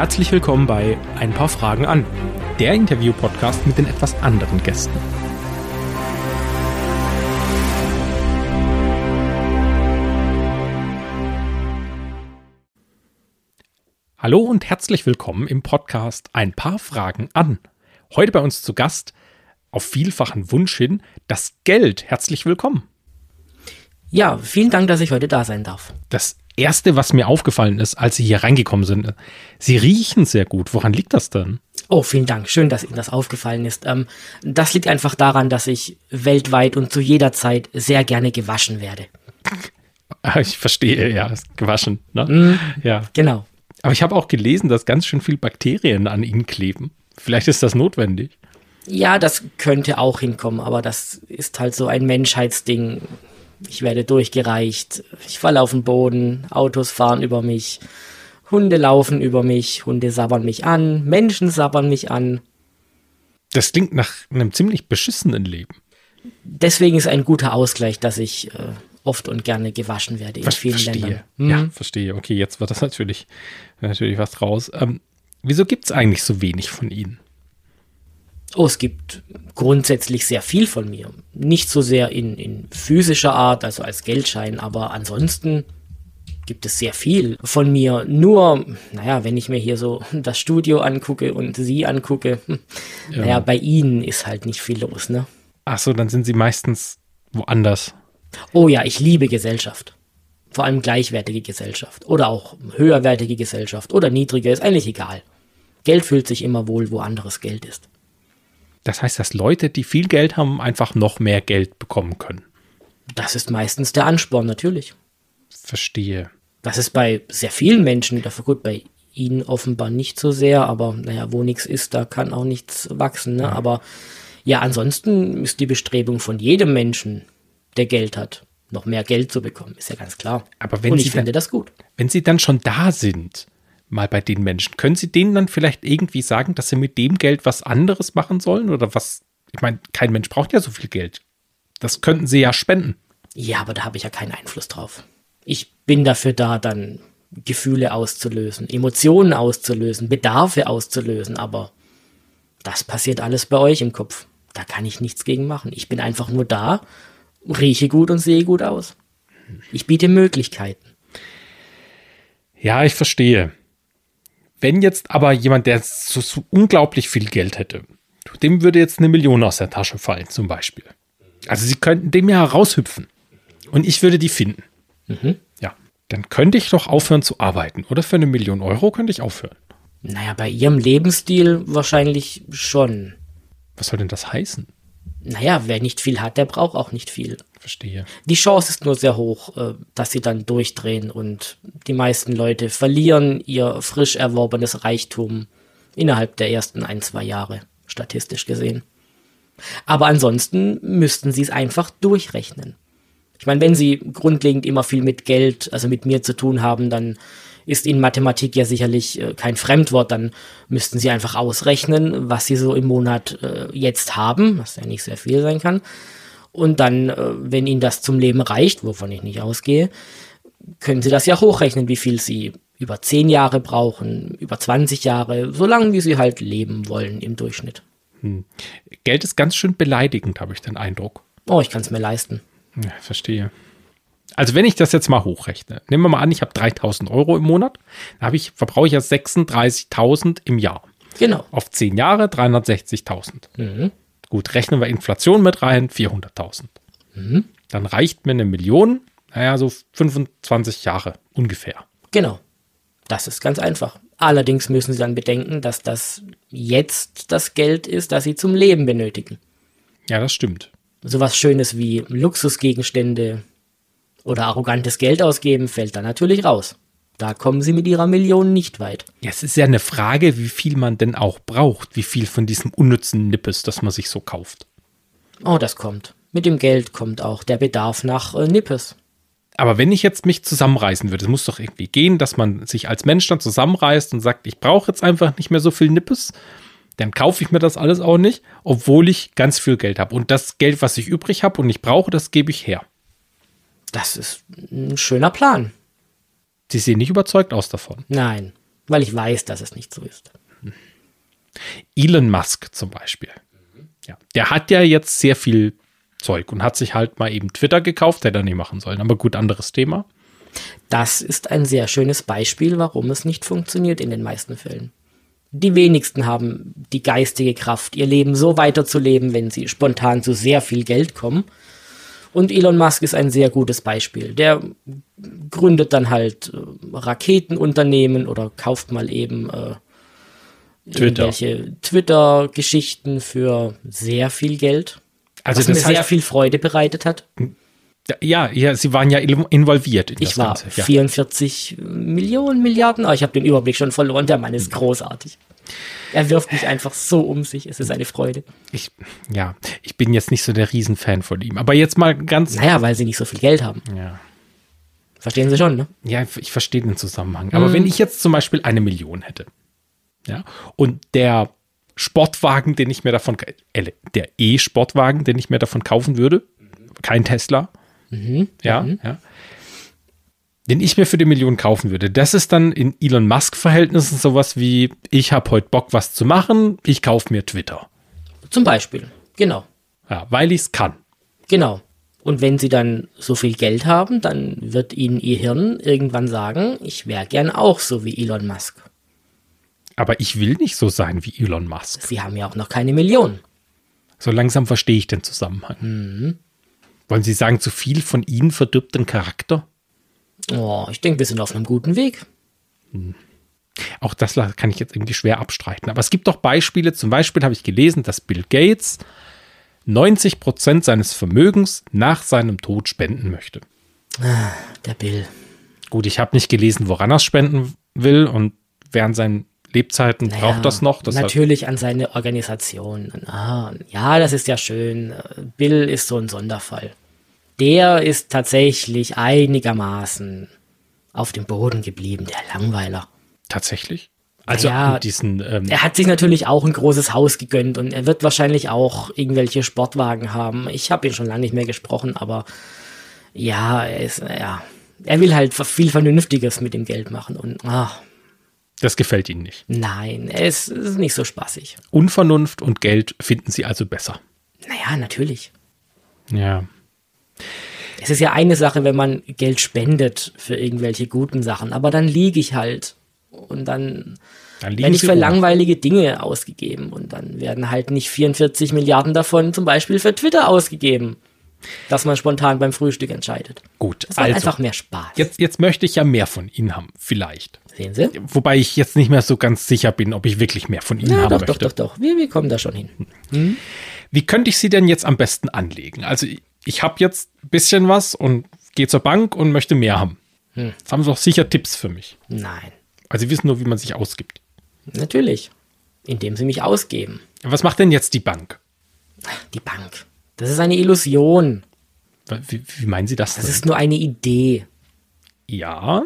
Herzlich willkommen bei Ein paar Fragen an, der Interview-Podcast mit den etwas anderen Gästen. Hallo und herzlich willkommen im Podcast Ein paar Fragen an. Heute bei uns zu Gast, auf vielfachen Wunsch hin, das Geld. Herzlich willkommen. Ja, vielen Dank, dass ich heute da sein darf. Das erste, was mir aufgefallen ist, als Sie hier reingekommen sind, Sie riechen sehr gut. Woran liegt das denn? Oh, vielen Dank. Schön, dass Ihnen das aufgefallen ist. Ähm, das liegt einfach daran, dass ich weltweit und zu jeder Zeit sehr gerne gewaschen werde. Ah, ich verstehe, ja, gewaschen. Ne? Mm, ja. Genau. Aber ich habe auch gelesen, dass ganz schön viel Bakterien an ihnen kleben. Vielleicht ist das notwendig. Ja, das könnte auch hinkommen, aber das ist halt so ein Menschheitsding. Ich werde durchgereicht, ich falle auf den Boden, Autos fahren über mich, Hunde laufen über mich, Hunde sabbern mich an, Menschen sabbern mich an. Das klingt nach einem ziemlich beschissenen Leben. Deswegen ist ein guter Ausgleich, dass ich äh, oft und gerne gewaschen werde in Ver vielen verstehe. Ländern. Mhm. Ja, verstehe. Okay, jetzt wird das natürlich, natürlich was raus. Ähm, wieso gibt es eigentlich so wenig von Ihnen? Oh, es gibt grundsätzlich sehr viel von mir. Nicht so sehr in, in physischer Art, also als Geldschein, aber ansonsten gibt es sehr viel von mir. Nur, naja, wenn ich mir hier so das Studio angucke und Sie angucke, hm, ja. naja, bei Ihnen ist halt nicht viel los, ne? Ach so, dann sind Sie meistens woanders. Oh ja, ich liebe Gesellschaft. Vor allem gleichwertige Gesellschaft. Oder auch höherwertige Gesellschaft. Oder niedrige, ist eigentlich egal. Geld fühlt sich immer wohl, wo anderes Geld ist. Das heißt, dass Leute, die viel Geld haben, einfach noch mehr Geld bekommen können. Das ist meistens der Ansporn, natürlich. Verstehe. Das ist bei sehr vielen Menschen, dafür gut, bei Ihnen offenbar nicht so sehr, aber naja, wo nichts ist, da kann auch nichts wachsen. Ne? Ja. Aber ja, ansonsten ist die Bestrebung von jedem Menschen, der Geld hat, noch mehr Geld zu bekommen, ist ja ganz klar. Aber wenn Und Sie ich finde das gut. Wenn Sie dann schon da sind, mal bei den Menschen. Können Sie denen dann vielleicht irgendwie sagen, dass sie mit dem Geld was anderes machen sollen? Oder was? Ich meine, kein Mensch braucht ja so viel Geld. Das könnten Sie ja spenden. Ja, aber da habe ich ja keinen Einfluss drauf. Ich bin dafür da, dann Gefühle auszulösen, Emotionen auszulösen, Bedarfe auszulösen, aber das passiert alles bei euch im Kopf. Da kann ich nichts gegen machen. Ich bin einfach nur da, rieche gut und sehe gut aus. Ich biete Möglichkeiten. Ja, ich verstehe. Wenn jetzt aber jemand, der so, so unglaublich viel Geld hätte, dem würde jetzt eine Million aus der Tasche fallen, zum Beispiel. Also sie könnten dem ja heraushüpfen. Und ich würde die finden. Mhm. Ja. Dann könnte ich doch aufhören zu arbeiten. Oder für eine Million Euro könnte ich aufhören. Naja, bei ihrem Lebensstil wahrscheinlich schon. Was soll denn das heißen? Naja, wer nicht viel hat, der braucht auch nicht viel. Verstehe. Die Chance ist nur sehr hoch, äh, dass sie dann durchdrehen und die meisten Leute verlieren ihr frisch erworbenes Reichtum innerhalb der ersten ein, zwei Jahre, statistisch gesehen. Aber ansonsten müssten sie es einfach durchrechnen. Ich meine, wenn sie grundlegend immer viel mit Geld, also mit mir zu tun haben, dann ist ihnen Mathematik ja sicherlich äh, kein Fremdwort. Dann müssten sie einfach ausrechnen, was sie so im Monat äh, jetzt haben, was ja nicht sehr viel sein kann und dann, äh, wenn Ihnen das zum Leben reicht, wovon ich nicht ausgehe, können Sie das ja hochrechnen, wie viel Sie über 10 Jahre brauchen, über 20 Jahre, so lange wie Sie halt leben wollen im Durchschnitt. Hm. Geld ist ganz schön beleidigend, habe ich den Eindruck. Oh, ich kann es mir leisten. Ja, verstehe. Also wenn ich das jetzt mal hochrechne, nehmen wir mal an, ich habe 3000 Euro im Monat, dann ich, verbrauche ich ja 36.000 im Jahr. Genau. Auf 10 Jahre 360.000. Mhm. Gut, rechnen wir Inflation mit rein, 400.000. Mhm. Dann reicht mir eine Million, naja, so 25 Jahre ungefähr. Genau. Das ist ganz einfach. Allerdings müssen Sie dann bedenken, dass das jetzt das Geld ist, das Sie zum Leben benötigen. Ja, das stimmt. Sowas Schönes wie Luxusgegenstände oder arrogantes Geld ausgeben fällt dann natürlich raus. Da kommen sie mit ihrer Million nicht weit. Ja, es ist ja eine Frage, wie viel man denn auch braucht, wie viel von diesem unnützen Nippes, das man sich so kauft. Oh, das kommt. Mit dem Geld kommt auch der Bedarf nach äh, Nippes. Aber wenn ich jetzt mich zusammenreißen würde, es muss doch irgendwie gehen, dass man sich als Mensch dann zusammenreißt und sagt, ich brauche jetzt einfach nicht mehr so viel Nippes, dann kaufe ich mir das alles auch nicht, obwohl ich ganz viel Geld habe. Und das Geld, was ich übrig habe und ich brauche, das gebe ich her. Das ist ein schöner Plan. Sie sehen nicht überzeugt aus davon. Nein. Weil ich weiß, dass es nicht so ist. Elon Musk zum Beispiel. Ja, der hat ja jetzt sehr viel Zeug und hat sich halt mal eben Twitter gekauft, hätte er nicht machen sollen. Aber gut, anderes Thema. Das ist ein sehr schönes Beispiel, warum es nicht funktioniert in den meisten Fällen. Die wenigsten haben die geistige Kraft, ihr Leben so weiterzuleben, wenn sie spontan zu sehr viel Geld kommen. Und Elon Musk ist ein sehr gutes Beispiel. Der gründet dann halt äh, Raketenunternehmen oder kauft mal eben äh, Twitter. irgendwelche Twitter-Geschichten für sehr viel Geld. Also was mir sehr viel Freude bereitet hat. ja, ja, sie waren ja involviert in Ich das war Ganze. Ja. 44 Millionen, Milliarden, aber ich habe den Überblick schon verloren. Der Mann ist großartig. Er wirft mich einfach so um sich. Es ist eine Freude. Ich, ja, ich bin jetzt nicht so der Riesenfan von ihm. Aber jetzt mal ganz. Naja, weil sie nicht so viel Geld haben. Ja, Verstehen Sie schon, ne? ja ich verstehe den Zusammenhang. Mhm. Aber wenn ich jetzt zum Beispiel eine Million hätte, ja, und der Sportwagen, den ich mir davon, äh, der E-Sportwagen, den ich mir davon kaufen würde, kein Tesla, Mhm. ja, ja, den ich mir für die Million kaufen würde, das ist dann in Elon Musk-Verhältnissen sowas wie, ich habe heute Bock, was zu machen, ich kaufe mir Twitter. Zum Beispiel. Genau. Ja, weil ich es kann. Genau. Und wenn Sie dann so viel Geld haben, dann wird Ihnen Ihr Hirn irgendwann sagen, ich wäre gern auch so wie Elon Musk. Aber ich will nicht so sein wie Elon Musk. Sie haben ja auch noch keine Million. So langsam verstehe ich den Zusammenhang. Mhm. Wollen Sie sagen, zu viel von Ihnen verdirbt den Charakter? Oh, ich denke, wir sind auf einem guten Weg. Auch das kann ich jetzt irgendwie schwer abstreiten. Aber es gibt doch Beispiele. Zum Beispiel habe ich gelesen, dass Bill Gates 90 Prozent seines Vermögens nach seinem Tod spenden möchte. Der Bill. Gut, ich habe nicht gelesen, woran er es spenden will und während seinen Lebzeiten Naja, braucht das noch. Natürlich an seine Organisation. Ah, ja, das ist ja schön. Bill ist so ein Sonderfall. Der ist tatsächlich einigermaßen auf dem Boden geblieben, der Langweiler. tatsächlich. Also Naja, diesen, ähm, Er hat sich natürlich auch ein großes Haus gegönnt und er wird wahrscheinlich auch irgendwelche Sportwagen haben. Ich habe ihn schon lange nicht mehr gesprochen, aber ja, er ist, ja, er will halt viel Vernünftiges mit dem Geld machen und ach, das gefällt Ihnen nicht. nein, es ist nicht so spaßig. Unvernunft und Geld finden Sie also besser. Naja, natürlich. Ja. Es ist ja eine Sache, wenn man Geld spendet für irgendwelche guten Sachen, aber dann liege ich halt und dann Dann werde ich für langweilige Dinge ausgegeben und dann werden halt nicht 44 Milliarden davon zum Beispiel für Twitter ausgegeben, dass man spontan beim Frühstück entscheidet. Gut, Das also einfach mehr Spaß. jetzt, jetzt möchte ich ja mehr von Ihnen haben, vielleicht. Sehen Sie? Wobei ich jetzt nicht mehr so ganz sicher bin, ob ich wirklich mehr von Ihnen Ja, haben doch, doch, möchte. doch, doch. Wir, wir kommen da schon hin. Wie könnte ich Sie denn jetzt am besten anlegen? Also ich, habe jetzt ein bisschen was und gehe zur Bank und möchte mehr haben. Hm. Jetzt haben Sie doch sicher Tipps für mich. Nein, Also Sie wissen nur, wie man sich ausgibt. natürlich. Indem Sie mich ausgeben. Was macht denn jetzt die Bank? Die Bank. Das ist eine Illusion. Wie, wie meinen Sie das? Das denn? ist nur eine Idee. ja,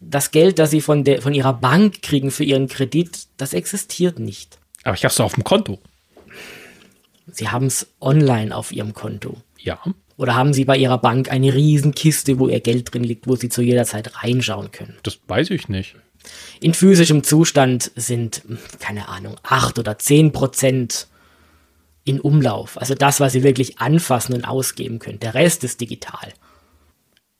Das Geld, das Sie von, der, von Ihrer Bank kriegen für Ihren Kredit, das existiert nicht. aber ich habe es doch auf dem Konto. Sie haben es online auf Ihrem Konto. Ja. Oder haben Sie bei Ihrer Bank eine Riesenkiste, wo Ihr Geld drin liegt, wo Sie zu jeder Zeit reinschauen können? Das weiß ich nicht. In physischem Zustand sind, keine Ahnung, 8 oder 10 Prozent in Umlauf. Also das, was Sie wirklich anfassen und ausgeben können. Der Rest ist digital.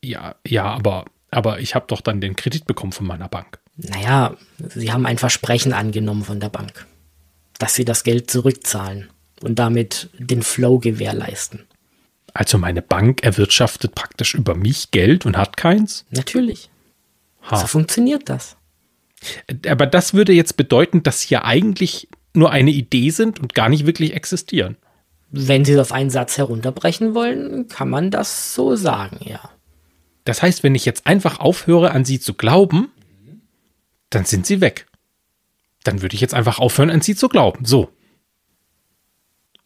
Ja, ja, aber, aber ich habe doch dann den Kredit bekommen von meiner Bank. Naja, Sie haben ein Versprechen angenommen von der Bank, dass Sie das Geld zurückzahlen und damit den Flow gewährleisten. Also meine Bank erwirtschaftet praktisch über mich Geld und hat keins? Natürlich. Ha. So funktioniert das. Aber das würde jetzt bedeuten, dass sie ja eigentlich nur eine Idee sind und gar nicht wirklich existieren. Wenn Sie es auf einen Satz herunterbrechen wollen, kann man das so sagen, ja. Das heißt, wenn ich jetzt einfach aufhöre, an sie zu glauben, dann sind sie weg. Dann würde ich jetzt einfach aufhören, an sie zu glauben. So.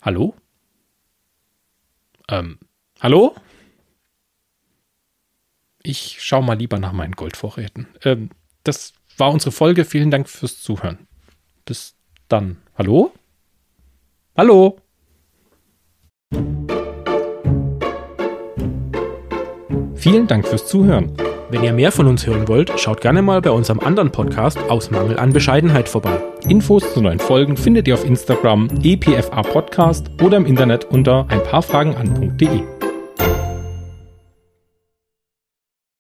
Hallo? Ähm, hallo? Ich schaue mal lieber nach meinen Goldvorräten. Ähm, das war unsere Folge. Vielen Dank fürs Zuhören. Bis dann. Hallo? Hallo? Vielen Dank fürs Zuhören. Wenn ihr mehr von uns hören wollt, schaut gerne mal bei unserem anderen Podcast Aus Mangel an Bescheidenheit vorbei. Infos zu neuen Folgen findet ihr auf Instagram epfa Podcast oder im Internet unter ein paar Fragen an.de.